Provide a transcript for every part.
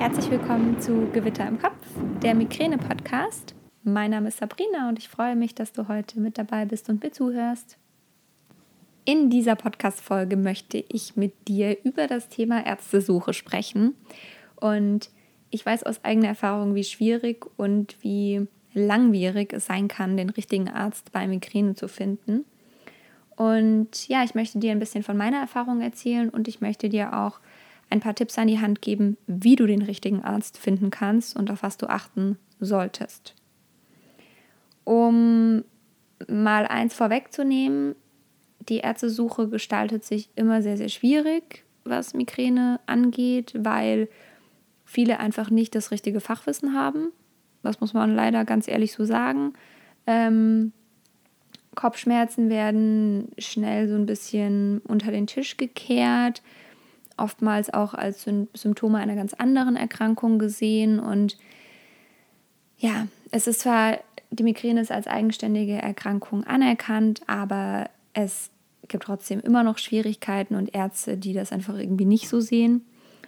Herzlich willkommen zu Gewitter im Kopf, der Migräne-Podcast. Mein Name ist Sabrina und ich freue mich, dass du heute mit dabei bist und mir zuhörst. In dieser Podcast-Folge möchte ich mit dir über das Thema Ärztesuche sprechen. Und ich weiß aus eigener Erfahrung, wie schwierig und wie langwierig es sein kann, den richtigen Arzt bei Migräne zu finden. Und ja, ich möchte dir ein bisschen von meiner Erfahrung erzählen und ich möchte dir auch ein paar Tipps an die Hand geben, wie du den richtigen Arzt finden kannst und auf was du achten solltest. Um mal eins vorwegzunehmen, die Ärztesuche gestaltet sich immer sehr, sehr schwierig, was Migräne angeht, weil viele einfach nicht das richtige Fachwissen haben. Das muss man leider ganz ehrlich so sagen. Ähm, Kopfschmerzen werden schnell so ein bisschen unter den Tisch gekehrt oftmals auch als Symptome einer ganz anderen Erkrankung gesehen. Und ja, es ist zwar, die Migräne ist als eigenständige Erkrankung anerkannt, aber es gibt trotzdem immer noch Schwierigkeiten und Ärzte, die das einfach irgendwie nicht so sehen.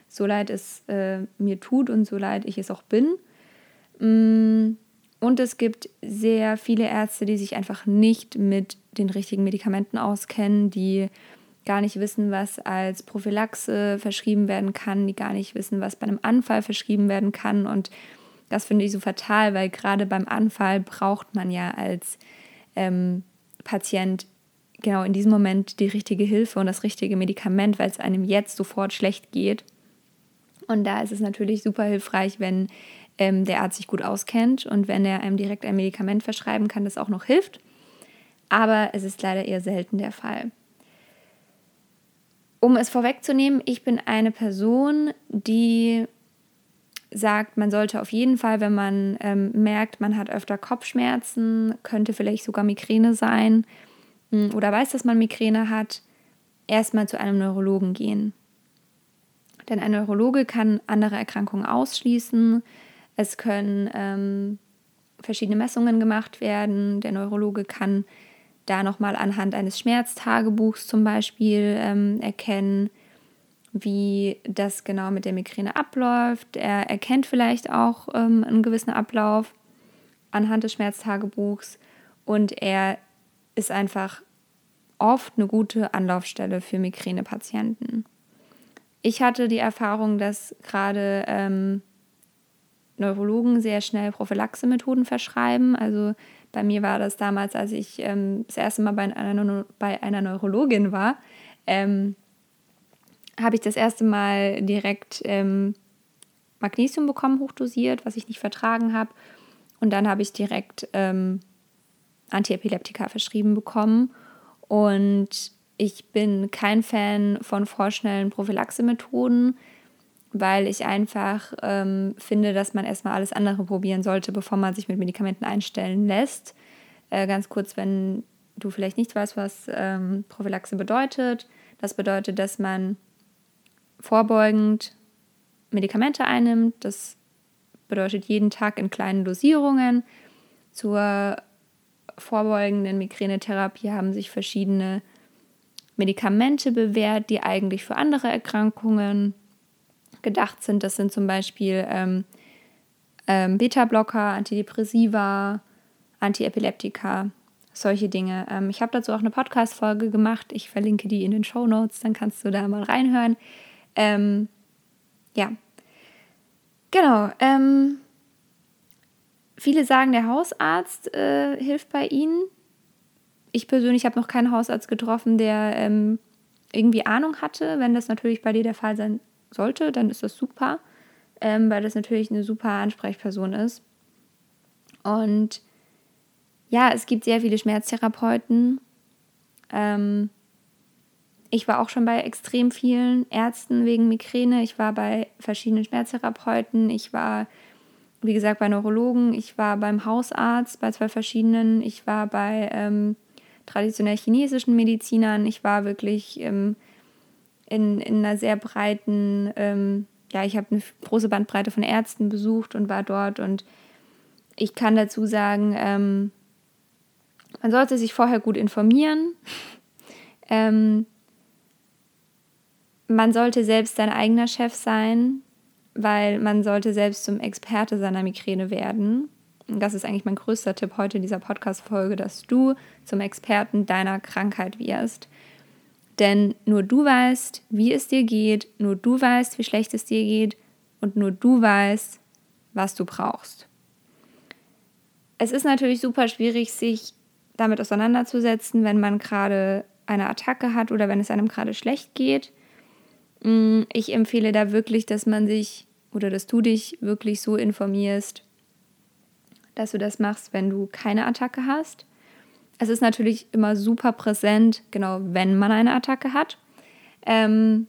So leid es äh, mir tut und so leid ich es auch bin. Mm, und es gibt sehr viele Ärzte, die sich einfach nicht mit den richtigen Medikamenten auskennen, die gar nicht wissen, was als Prophylaxe verschrieben werden kann, die gar nicht wissen, was bei einem Anfall verschrieben werden kann. Und das finde ich so fatal, weil gerade beim Anfall braucht man ja als ähm, Patient genau in diesem Moment die richtige Hilfe und das richtige Medikament, weil es einem jetzt sofort schlecht geht. Und da ist es natürlich super hilfreich, wenn ähm, der Arzt sich gut auskennt und wenn er einem direkt ein Medikament verschreiben kann, das auch noch hilft. Aber es ist leider eher selten der Fall. Um es vorwegzunehmen, ich bin eine Person, die sagt, man sollte auf jeden Fall, wenn man ähm, merkt, man hat öfter Kopfschmerzen, könnte vielleicht sogar Migräne sein hm, oder weiß, dass man Migräne hat, erstmal zu einem Neurologen gehen. Denn ein Neurologe kann andere Erkrankungen ausschließen. Es können ähm, verschiedene Messungen gemacht werden. Der Neurologe kann da nochmal anhand eines Schmerztagebuchs zum Beispiel ähm, erkennen, wie das genau mit der Migräne abläuft. Er erkennt vielleicht auch ähm, einen gewissen Ablauf anhand des Schmerztagebuchs und er ist einfach oft eine gute Anlaufstelle für Migränepatienten. Ich hatte die Erfahrung, dass gerade ähm, Neurologen sehr schnell Prophylaxe-Methoden verschreiben, also bei mir war das damals, als ich ähm, das erste Mal bei einer, bei einer Neurologin war, ähm, habe ich das erste Mal direkt ähm, Magnesium bekommen, hochdosiert, was ich nicht vertragen habe. Und dann habe ich direkt ähm, Antiepileptika verschrieben bekommen. Und ich bin kein Fan von vorschnellen Prophylaxe-Methoden weil ich einfach ähm, finde, dass man erstmal alles andere probieren sollte, bevor man sich mit Medikamenten einstellen lässt. Äh, ganz kurz, wenn du vielleicht nicht weißt, was ähm, Prophylaxe bedeutet. Das bedeutet, dass man vorbeugend Medikamente einnimmt. Das bedeutet jeden Tag in kleinen Dosierungen. Zur vorbeugenden Migränetherapie haben sich verschiedene Medikamente bewährt, die eigentlich für andere Erkrankungen gedacht sind. Das sind zum Beispiel ähm, ähm, Beta-Blocker, Antidepressiva, Antiepileptika, solche Dinge. Ähm, ich habe dazu auch eine Podcast-Folge gemacht. Ich verlinke die in den Show Notes, dann kannst du da mal reinhören. Ähm, ja, genau. Ähm, viele sagen, der Hausarzt äh, hilft bei ihnen. Ich persönlich habe noch keinen Hausarzt getroffen, der ähm, irgendwie Ahnung hatte. Wenn das natürlich bei dir der Fall sein sollte, dann ist das super, ähm, weil das natürlich eine super Ansprechperson ist. Und ja, es gibt sehr viele Schmerztherapeuten. Ähm, ich war auch schon bei extrem vielen Ärzten wegen Migräne. Ich war bei verschiedenen Schmerztherapeuten. Ich war, wie gesagt, bei Neurologen. Ich war beim Hausarzt bei zwei verschiedenen. Ich war bei ähm, traditionell chinesischen Medizinern. Ich war wirklich ähm, in, in einer sehr breiten, ähm, ja, ich habe eine große Bandbreite von Ärzten besucht und war dort und ich kann dazu sagen, ähm, man sollte sich vorher gut informieren. ähm, man sollte selbst sein eigener Chef sein weil man sollte selbst zum Experte seiner Migräne werden. Und das ist eigentlich mein größter Tipp heute in dieser Podcast-Folge, dass du zum Experten deiner Krankheit wirst. Denn nur du weißt, wie es dir geht, nur du weißt, wie schlecht es dir geht und nur du weißt, was du brauchst. Es ist natürlich super schwierig, sich damit auseinanderzusetzen, wenn man gerade eine Attacke hat oder wenn es einem gerade schlecht geht. Mm, ich empfehle da wirklich, dass man sich oder dass du dich wirklich so informierst, dass du das machst, wenn du keine Attacke hast. Es ist natürlich immer super präsent, genau wenn man eine Attacke hat. Ähm,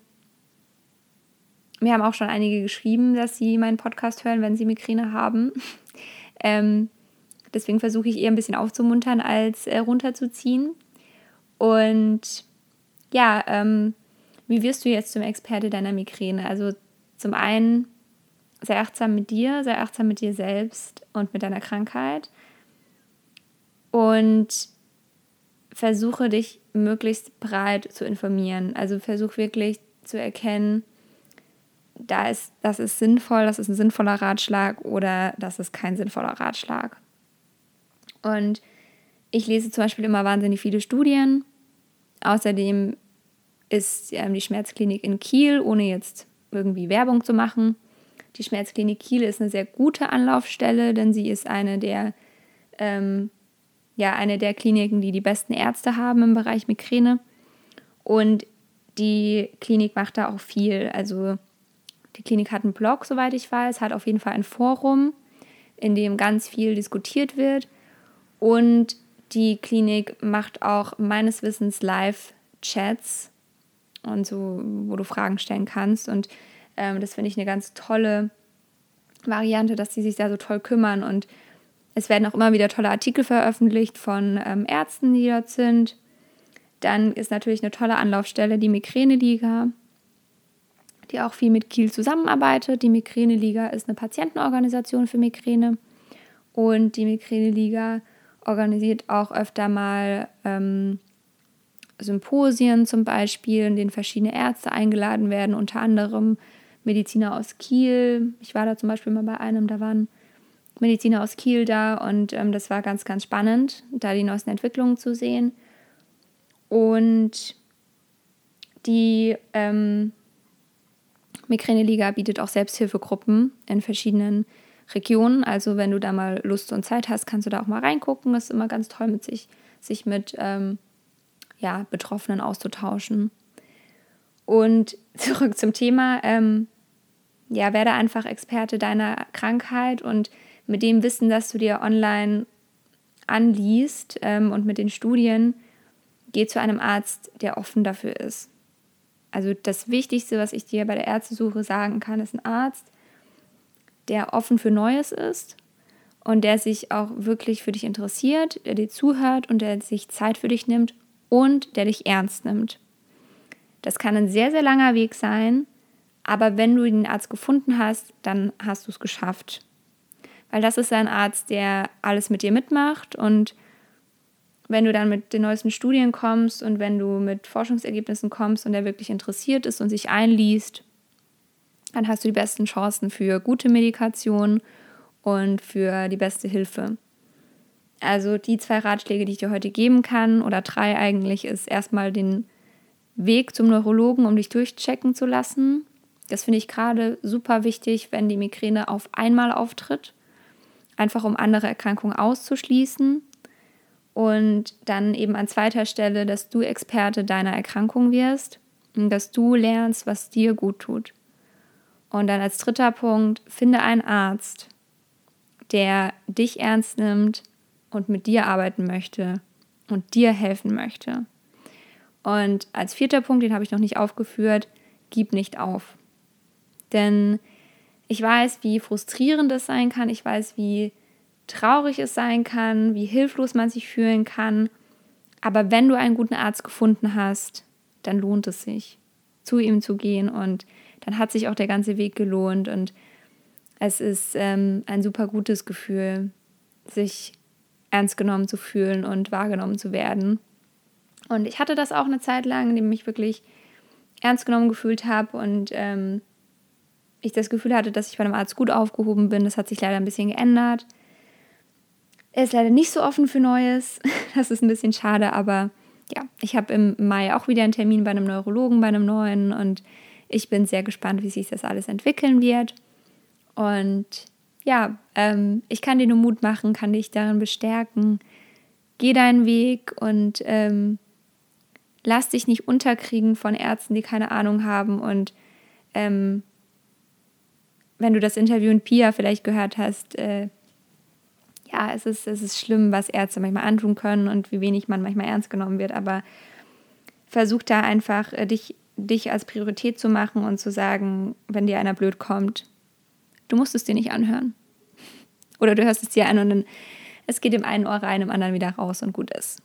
mir haben auch schon einige geschrieben, dass sie meinen Podcast hören, wenn sie Migräne haben. ähm, deswegen versuche ich eher ein bisschen aufzumuntern, als äh, runterzuziehen. Und ja, ähm, wie wirst du jetzt zum Experte deiner Migräne? Also zum einen sehr achtsam mit dir, sehr achtsam mit dir selbst und mit deiner Krankheit. Und versuche dich möglichst breit zu informieren. Also versuche wirklich zu erkennen, da ist, das ist sinnvoll, das ist ein sinnvoller Ratschlag oder das ist kein sinnvoller Ratschlag. Und ich lese zum Beispiel immer wahnsinnig viele Studien. Außerdem ist ähm, die Schmerzklinik in Kiel, ohne jetzt irgendwie Werbung zu machen. Die Schmerzklinik Kiel ist eine sehr gute Anlaufstelle, denn sie ist eine der, ähm, ja, eine der Kliniken, die die besten Ärzte haben im Bereich Migräne. Und die Klinik macht da auch viel. Also die Klinik hat einen Blog, soweit ich weiß, hat auf jeden Fall ein Forum, in dem ganz viel diskutiert wird. Und die Klinik macht auch meines Wissens Live-Chats und so, wo du Fragen stellen kannst. Und ähm, das finde ich eine ganz tolle Variante, dass sie sich da so toll kümmern. Und es werden auch immer wieder tolle Artikel veröffentlicht von ähm, Ärzten, die dort sind. Dann ist natürlich eine tolle Anlaufstelle die Migräne-Liga, die auch viel mit Kiel zusammenarbeitet. Die Migräne-Liga ist eine Patientenorganisation für Migräne. Und die Migräne-Liga organisiert auch öfter mal ähm, Symposien zum Beispiel, in denen verschiedene Ärzte eingeladen werden, unter anderem Mediziner aus Kiel. Ich war da zum Beispiel mal bei einem, da waren Mediziner aus Kiel da und ähm, das war ganz, ganz spannend, da die neuesten Entwicklungen zu sehen. Und die ähm, Migräne-Liga bietet auch Selbsthilfegruppen in verschiedenen Regionen. Also wenn du da mal Lust und Zeit hast, kannst du da auch mal reingucken. Das ist immer ganz toll, mit sich, sich mit ähm, ja, Betroffenen auszutauschen. Und zurück zum Thema. Ähm, ja, werde einfach Experte deiner Krankheit und mit dem Wissen, das du dir online anliest ähm, und mit den Studien, geh zu einem Arzt, der offen dafür ist. Also das Wichtigste, was ich dir bei der Ärztesuche sagen kann, ist ein Arzt, der offen für Neues ist und der sich auch wirklich für dich interessiert, der dir zuhört und der sich Zeit für dich nimmt und der dich ernst nimmt. Das kann ein sehr, sehr langer Weg sein, aber wenn du den Arzt gefunden hast, dann hast du es geschafft. Weil das ist ein Arzt, der alles mit dir mitmacht und wenn du dann mit den neuesten Studien kommst und wenn du mit Forschungsergebnissen kommst und der wirklich interessiert ist und sich einliest, dann hast du die besten Chancen für gute Medikation und für die beste Hilfe. Also die zwei Ratschläge, die ich dir heute geben kann, oder drei eigentlich, ist erstmal den Weg zum Neurologen, um dich durchchecken zu lassen. Das finde ich gerade super wichtig, wenn die Migräne auf einmal auftritt, einfach um andere Erkrankungen auszuschließen. Und dann eben an zweiter Stelle, dass du Experte deiner Erkrankung wirst und dass du lernst, was dir gut tut. Und dann als dritter Punkt, finde einen Arzt, der dich ernst nimmt und mit dir arbeiten möchte und dir helfen möchte. Und als vierter Punkt, den habe ich noch nicht aufgeführt, gib nicht auf. Denn ich weiß, wie frustrierend es sein kann, ich weiß, wie traurig es sein kann, wie hilflos man sich fühlen kann. Aber wenn du einen guten Arzt gefunden hast, dann lohnt es sich, zu ihm zu gehen und dann hat sich auch der ganze Weg gelohnt und es ist ähm, ein super gutes Gefühl, sich ernst genommen zu fühlen und wahrgenommen zu werden. Und ich hatte das auch eine Zeit lang, in dem ich mich wirklich ernst genommen gefühlt habe und ähm, ich das Gefühl hatte, dass ich bei einem Arzt gut aufgehoben bin. Das hat sich leider ein bisschen geändert. Er ist leider nicht so offen für Neues. Das ist ein bisschen schade, aber ja, ich habe im Mai auch wieder einen Termin bei einem Neurologen, bei einem neuen und ich bin sehr gespannt, wie sich das alles entwickeln wird. Und ja, ähm, ich kann dir nur Mut machen, kann dich darin bestärken. Geh deinen Weg und ähm, lass dich nicht unterkriegen von Ärzten, die keine Ahnung haben. Und ähm, wenn du das Interview in Pia vielleicht gehört hast, äh, ja, es ist, es ist schlimm, was Ärzte manchmal antun können und wie wenig man manchmal ernst genommen wird, aber versuch da einfach, äh, dich, dich als Priorität zu machen und zu sagen, wenn dir einer blöd kommt, du musst es dir nicht anhören. Oder du hörst es dir an und dann, es geht im einen Ohr rein, im anderen wieder raus und gut ist.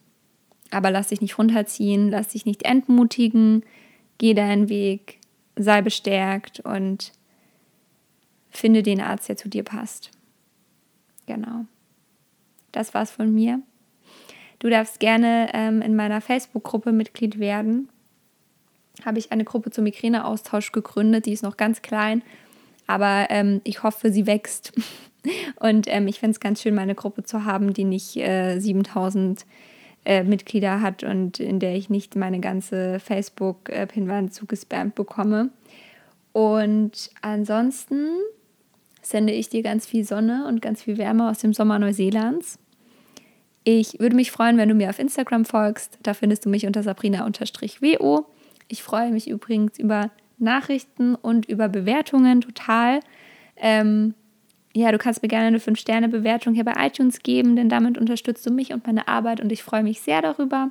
Aber lass dich nicht runterziehen, lass dich nicht entmutigen, geh deinen Weg, sei bestärkt und finde den Arzt, der zu dir passt. Genau. Das war's von mir. Du darfst gerne ähm, in meiner Facebook-Gruppe Mitglied werden. Habe ich eine Gruppe zum Migräneaustausch gegründet. Die ist noch ganz klein, aber ähm, ich hoffe, sie wächst. Und ähm, ich finde es ganz schön, meine Gruppe zu haben, die nicht äh, 7000 äh, Mitglieder hat und in der ich nicht meine ganze Facebook-Pinwand zugespammt bekomme. Und ansonsten sende ich dir ganz viel Sonne und ganz viel Wärme aus dem Sommer Neuseelands. Ich würde mich freuen, wenn du mir auf Instagram folgst. Da findest du mich unter sabrina-wo. Ich freue mich übrigens über Nachrichten und über Bewertungen total. Ähm, ja, du kannst mir gerne eine 5-Sterne-Bewertung hier bei iTunes geben, denn damit unterstützt du mich und meine Arbeit und ich freue mich sehr darüber.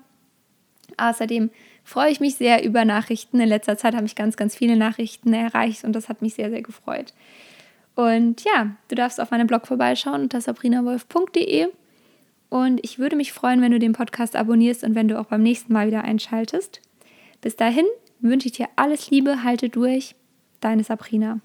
Außerdem freue ich mich sehr über Nachrichten. In letzter Zeit habe ich ganz, ganz viele Nachrichten erreicht und das hat mich sehr, sehr gefreut. Und ja, du darfst auf meinem Blog vorbeischauen unter sabrinawolf.de. Und ich würde mich freuen, wenn du den Podcast abonnierst und wenn du auch beim nächsten Mal wieder einschaltest. Bis dahin wünsche ich dir alles Liebe, halte durch. Deine Sabrina.